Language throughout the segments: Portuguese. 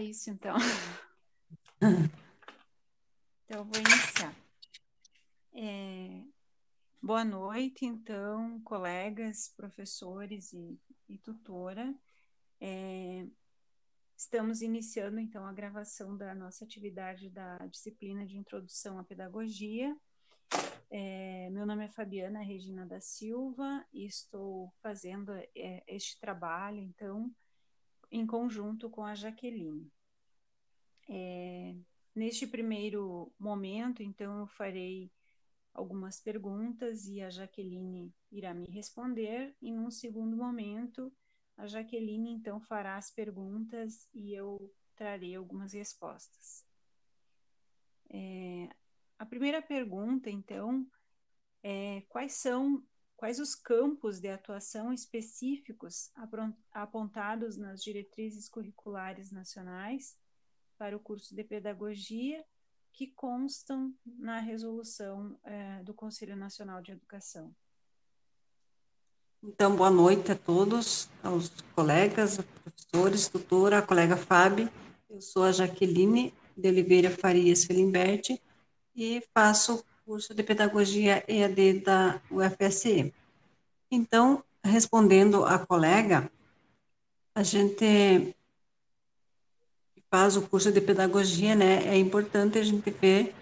isso, então. Então, eu vou iniciar. É, boa noite, então, colegas, professores e, e tutora. É, estamos iniciando, então, a gravação da nossa atividade da disciplina de Introdução à Pedagogia. É, meu nome é Fabiana Regina da Silva e estou fazendo é, este trabalho, então, em conjunto com a Jaqueline. É, neste primeiro momento, então, eu farei algumas perguntas e a Jaqueline irá me responder, e num segundo momento, a Jaqueline então fará as perguntas e eu trarei algumas respostas. É, a primeira pergunta, então, é quais são quais os campos de atuação específicos apontados nas diretrizes curriculares nacionais para o curso de pedagogia que constam na resolução é, do Conselho Nacional de Educação. Então, boa noite a todos, aos colegas, professores, tutora, a colega Fábio. Eu sou a Jaqueline de Oliveira Farias Felimberti e faço curso de Pedagogia EAD da UFSM. Então, respondendo à colega, a gente faz o curso de pedagogia, né, é importante a gente ver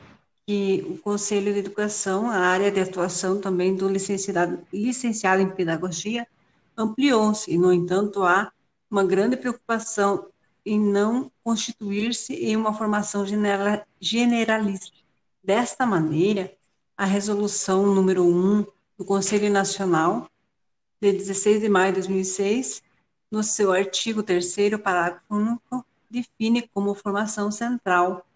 que o Conselho de Educação, a área de atuação também do licenciado, licenciado em pedagogia, ampliou-se, no entanto, há uma grande preocupação em não constituir-se em uma formação generalista. Desta maneira, a resolução número 1 do Conselho Nacional, de 16 de maio de 2006, no seu artigo 3 parágrafo único, define como formação central.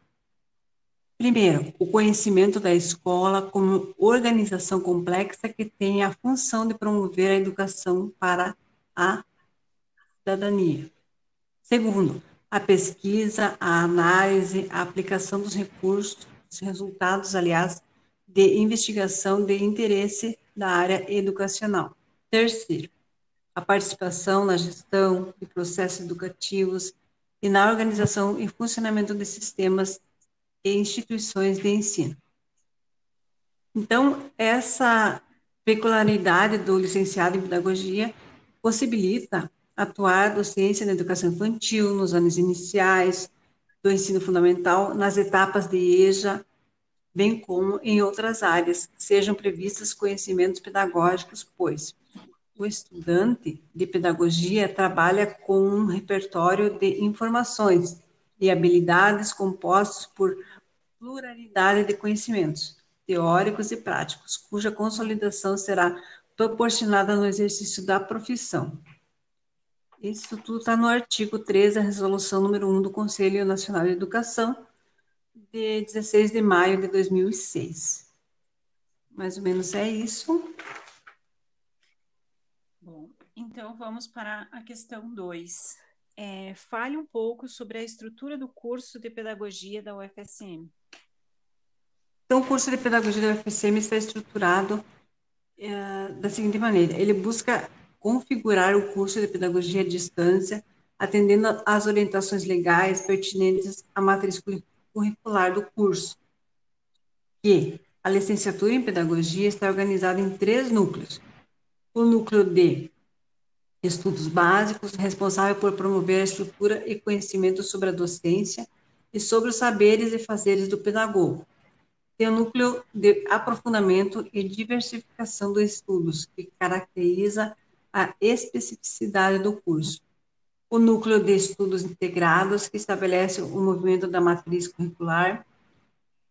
Primeiro, o conhecimento da escola como organização complexa que tem a função de promover a educação para a cidadania. Segundo, a pesquisa, a análise, a aplicação dos recursos, os resultados, aliás, de investigação de interesse da área educacional. Terceiro, a participação na gestão de processos educativos e na organização e funcionamento de sistemas e instituições de ensino. Então, essa peculiaridade do licenciado em pedagogia possibilita atuar docência na educação infantil, nos anos iniciais do ensino fundamental, nas etapas de EJA, bem como em outras áreas, sejam previstos conhecimentos pedagógicos, pois o estudante de pedagogia trabalha com um repertório de informações e habilidades compostos por pluralidade de conhecimentos teóricos e práticos, cuja consolidação será proporcionada no exercício da profissão. Isso tudo está no artigo 13 da resolução número 1 do Conselho Nacional de Educação, de 16 de maio de 2006. Mais ou menos é isso. Bom, então vamos para a questão 2. É, fale um pouco sobre a estrutura do curso de pedagogia da UFSM. Então, o curso de pedagogia da UFSM está estruturado é, da seguinte maneira: ele busca configurar o curso de pedagogia à distância, atendendo às orientações legais pertinentes à matriz curricular do curso. Que a licenciatura em pedagogia está organizada em três núcleos: o núcleo de estudos básicos, responsável por promover a estrutura e conhecimento sobre a docência e sobre os saberes e fazeres do pedagogo. Tem o núcleo de aprofundamento e diversificação dos estudos, que caracteriza a especificidade do curso. O núcleo de estudos integrados, que estabelece o movimento da matriz curricular,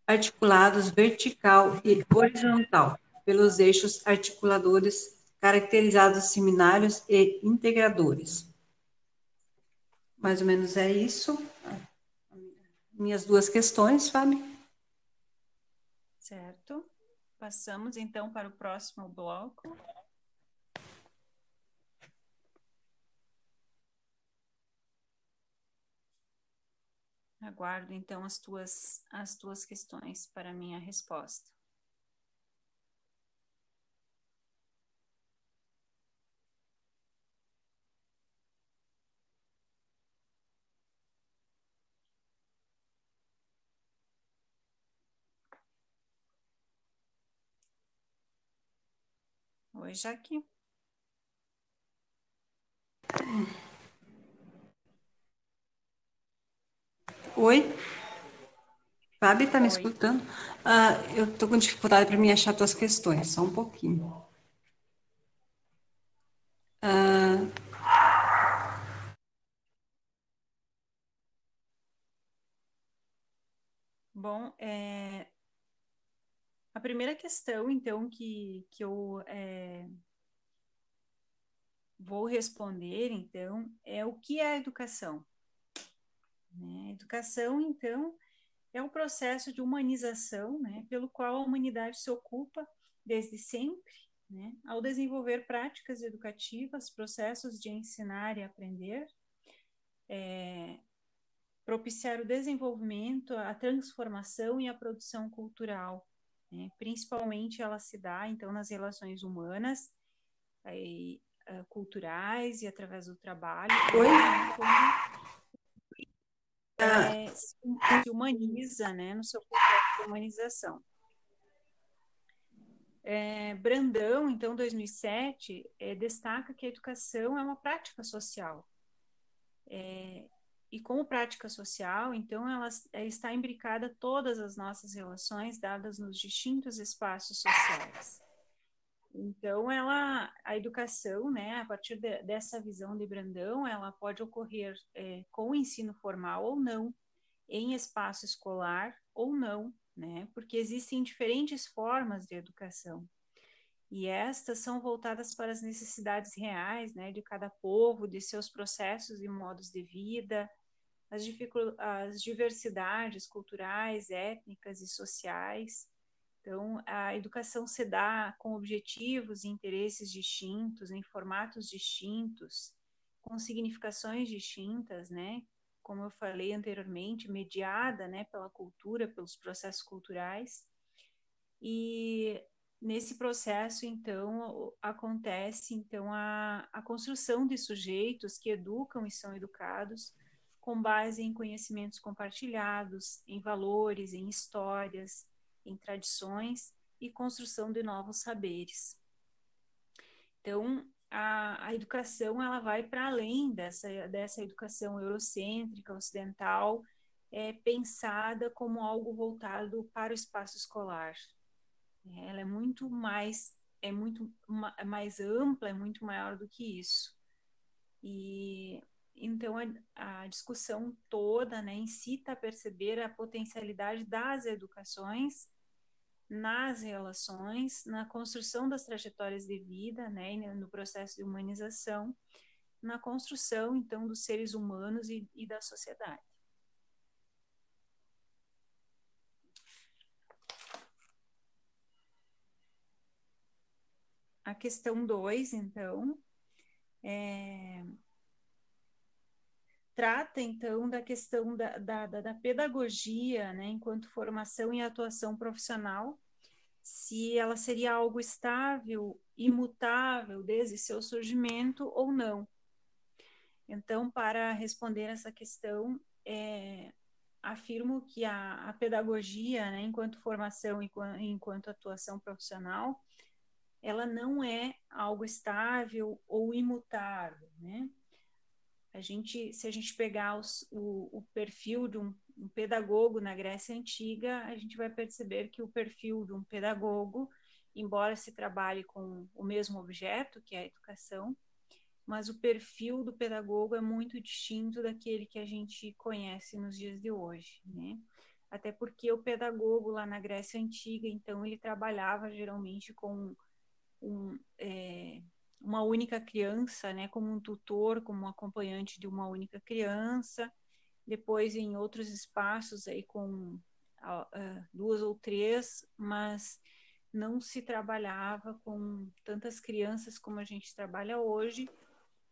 articulados vertical e horizontal, pelos eixos articuladores caracterizados seminários e integradores. Mais ou menos é isso. Minhas duas questões, Fábio. Certo. Passamos então para o próximo bloco. Aguardo então as tuas, as tuas questões para minha resposta. Oi, Jaque. Oi? Fábio, está me escutando? Ah, eu estou com dificuldade para me achar tuas questões, só um pouquinho. Ah, Bom, é, a primeira questão, então, que, que eu é, vou responder, então, é o que é a educação? Né? Educação, então, é o processo de humanização, né, pelo qual a humanidade se ocupa desde sempre, né, ao desenvolver práticas educativas, processos de ensinar e aprender, é, propiciar o desenvolvimento, a transformação e a produção cultural. Né? Principalmente ela se dá, então, nas relações humanas, aí, uh, culturais e através do trabalho. Oi? É, se humaniza, né, no seu processo de humanização. É, Brandão, então, 2007, é, destaca que a educação é uma prática social. É, e como prática social, então, ela é, está imbricada todas as nossas relações dadas nos distintos espaços sociais. Então, ela, a educação, né, a partir de, dessa visão de Brandão, ela pode ocorrer é, com o ensino formal ou não, em espaço escolar ou não, né, porque existem diferentes formas de educação. E estas são voltadas para as necessidades reais, né, de cada povo, de seus processos e modos de vida, as, as diversidades culturais, étnicas e sociais, então, a educação se dá com objetivos e interesses distintos, em formatos distintos, com significações distintas, né? Como eu falei anteriormente, mediada, né, pela cultura, pelos processos culturais. E nesse processo, então, acontece então a, a construção de sujeitos que educam e são educados com base em conhecimentos compartilhados, em valores, em histórias, em tradições e construção de novos saberes. Então, a, a educação ela vai para além dessa, dessa educação eurocêntrica, ocidental, é, pensada como algo voltado para o espaço escolar. Ela é muito mais é muito mais ampla, é muito maior do que isso. E então a, a discussão toda, né, incita a perceber a potencialidade das educações nas relações, na construção das trajetórias de vida, né, no processo de humanização, na construção, então, dos seres humanos e, e da sociedade. A questão 2, então, é, trata, então, da questão da, da, da, pedagogia, né, enquanto formação e atuação profissional, se ela seria algo estável, imutável desde seu surgimento ou não. Então, para responder essa questão, é, afirmo que a, a pedagogia, né, enquanto formação e enquanto atuação profissional, ela não é algo estável ou imutável, né? A gente, se a gente pegar os, o, o, perfil de um, um, pedagogo na Grécia Antiga, a gente vai perceber que o perfil de um pedagogo, embora se trabalhe com o mesmo objeto, que é a educação, mas o perfil do pedagogo é muito distinto daquele que a gente conhece nos dias de hoje, né? Até porque o pedagogo lá na Grécia Antiga, então, ele trabalhava geralmente com um, é, uma única criança, né, como um tutor, como um acompanhante de uma única criança, depois em outros espaços aí com uh, duas ou três, mas não se trabalhava com tantas crianças como a gente trabalha hoje.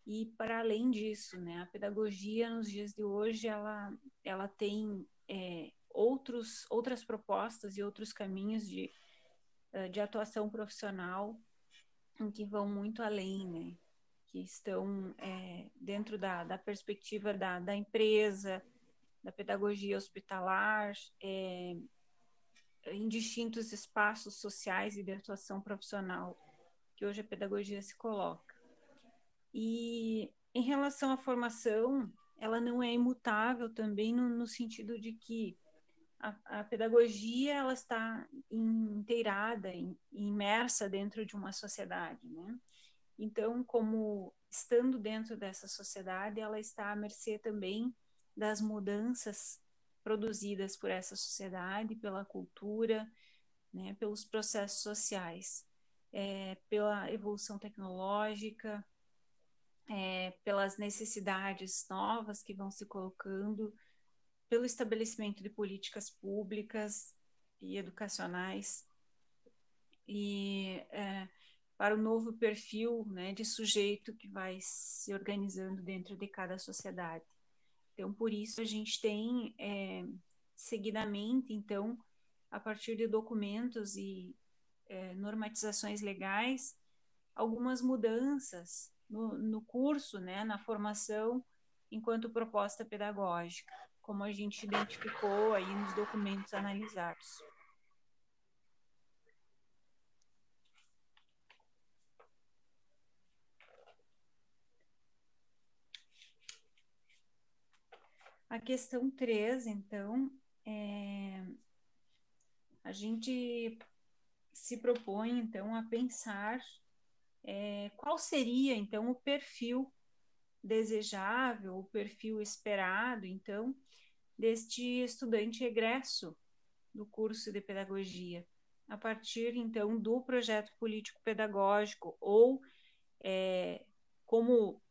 E para além disso, né, a pedagogia nos dias de hoje ela, ela tem é, outros, outras propostas e outros caminhos de, uh, de atuação profissional que vão muito além, né? Que estão é, dentro da, da perspectiva da, da empresa, da pedagogia hospitalar, é, em distintos espaços sociais e de atuação profissional que hoje a pedagogia se coloca. E em relação à formação, ela não é imutável também no, no sentido de que a, a, pedagogia ela está inteirada, in, imersa dentro de uma sociedade, né? Então, como estando dentro dessa sociedade, ela está à mercê também das mudanças produzidas por essa sociedade, pela cultura, né, pelos processos sociais, é, pela evolução tecnológica, é, pelas necessidades novas que vão se colocando, pelo estabelecimento de políticas públicas e educacionais. E é, para o novo perfil né, de sujeito que vai se organizando dentro de cada sociedade. Então, por isso a gente tem é, seguidamente, então, a partir de documentos e é, normatizações legais, algumas mudanças no, no curso, né, na formação, enquanto proposta pedagógica, como a gente identificou aí nos documentos analisados. A questão 3, então, é, a gente se propõe, então, a pensar é, qual seria, então, o perfil desejável, o perfil esperado, então, deste estudante egresso do curso de pedagogia, a partir, então, do projeto político-pedagógico ou é, como,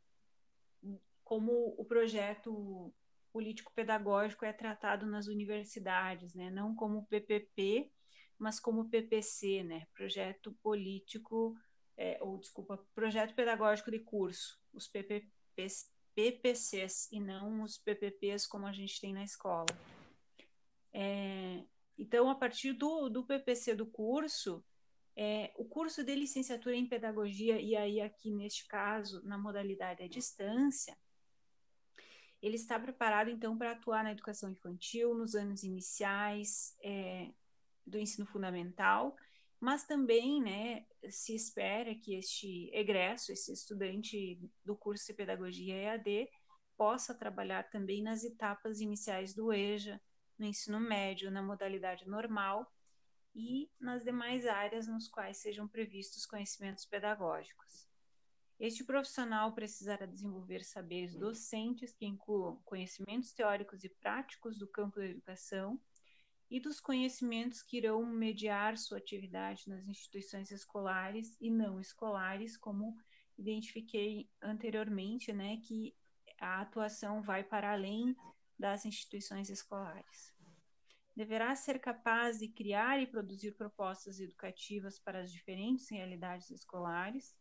como o projeto político-pedagógico é tratado nas universidades, né? não como PPP, mas como PPC, né? projeto político, é, ou desculpa, projeto pedagógico de curso, os PPPs, PPCs, e não os PPPs como a gente tem na escola. É, então, a partir do, do PPC do curso, é, o curso de licenciatura em pedagogia, e aí aqui neste caso, na modalidade à distância, ele está preparado, então, para atuar na educação infantil, nos anos iniciais é, do ensino fundamental, mas também, né, se espera que este egresso, esse estudante do curso de Pedagogia EAD, possa trabalhar também nas etapas iniciais do EJA, no ensino médio, na modalidade normal e nas demais áreas nos quais sejam previstos conhecimentos pedagógicos. Este profissional precisará desenvolver saberes docentes que incluam conhecimentos teóricos e práticos do campo da educação e dos conhecimentos que irão mediar sua atividade nas instituições escolares e não escolares, como identifiquei anteriormente, né, que a atuação vai para além das instituições escolares. Deverá ser capaz de criar e produzir propostas educativas para as diferentes realidades escolares,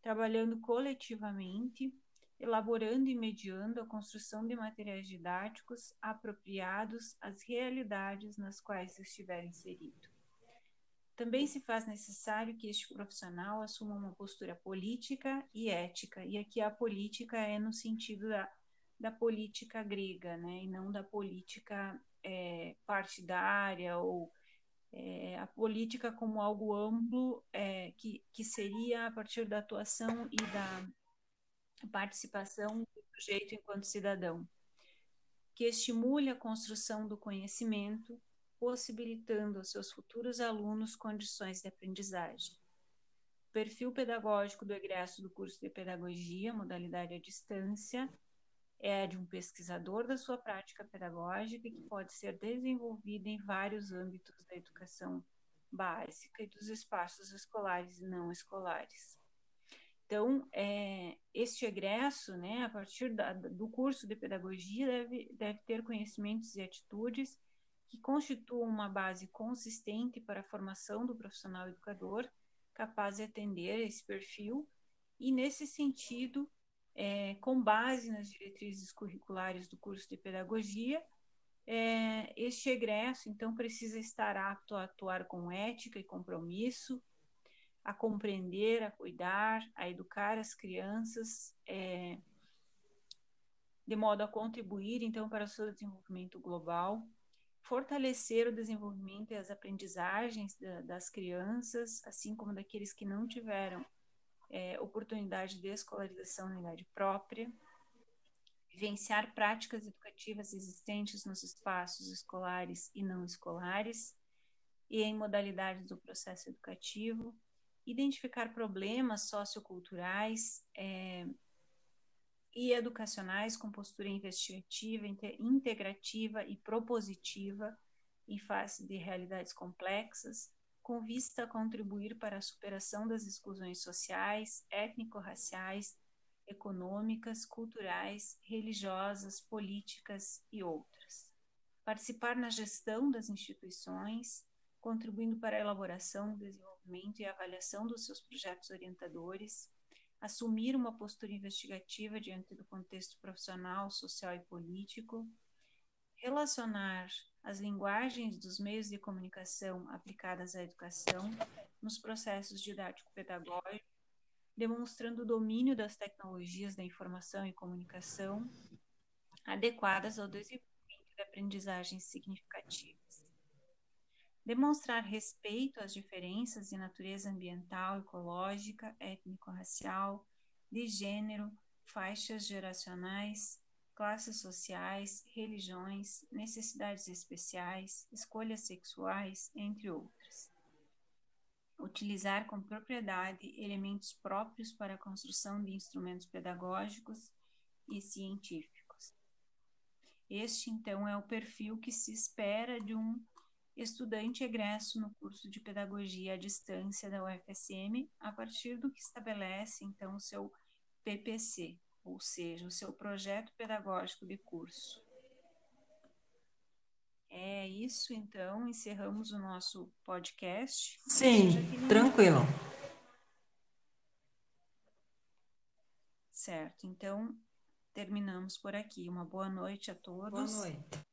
trabalhando coletivamente, elaborando e mediando a construção de materiais didáticos apropriados às realidades nas quais estiver inserido. Também se faz necessário que este profissional assuma uma postura política e ética, e aqui a política é no sentido da, da política grega, né, e não da política é, partidária ou é, a política como algo amplo, é, que, que seria a partir da atuação e da participação do sujeito enquanto cidadão, que estimule a construção do conhecimento, possibilitando aos seus futuros alunos condições de aprendizagem. O perfil pedagógico do egresso do curso de pedagogia, modalidade à distância, é de um pesquisador da sua prática pedagógica que pode ser desenvolvida em vários âmbitos da educação básica e dos espaços escolares e não escolares. Então, é, este egresso, né, a partir da, do curso de pedagogia, deve, deve ter conhecimentos e atitudes que constituam uma base consistente para a formação do profissional educador, capaz de atender esse perfil, e, nesse sentido, é, com base nas diretrizes curriculares do curso de pedagogia, é, este egresso, então, precisa estar apto a atuar com ética e compromisso, a compreender, a cuidar, a educar as crianças, é, de modo a contribuir, então, para o seu desenvolvimento global, fortalecer o desenvolvimento e as aprendizagens da, das crianças, assim como daqueles que não tiveram é, oportunidade de escolarização na idade própria, vivenciar práticas educativas existentes nos espaços escolares e não escolares e em modalidades do processo educativo, identificar problemas socioculturais é, e educacionais com postura investigativa, integrativa e propositiva em face de realidades complexas, com vista a contribuir para a superação das exclusões sociais, étnico-raciais, econômicas, culturais, religiosas, políticas e outras. Participar na gestão das instituições, contribuindo para a elaboração, desenvolvimento e avaliação dos seus projetos orientadores, assumir uma postura investigativa diante do contexto profissional, social e político, relacionar as linguagens dos meios de comunicação aplicadas à educação nos processos didático-pedagógicos, demonstrando o domínio das tecnologias da informação e comunicação adequadas ao desenvolvimento de aprendizagens significativas. Demonstrar respeito às diferenças de natureza ambiental, ecológica, étnico-racial, de gênero, faixas geracionais, classes sociais, religiões, necessidades especiais, escolhas sexuais, entre outras. Utilizar com propriedade elementos próprios para a construção de instrumentos pedagógicos e científicos. Este, então, é o perfil que se espera de um estudante egresso no curso de Pedagogia à Distância da UFSM, a partir do que estabelece, então, o seu PPC, ou seja, o seu projeto pedagógico de curso. É isso, então, encerramos o nosso podcast. Sim, tranquilo. Certo, então terminamos por aqui. Uma boa noite a todos. Boa noite.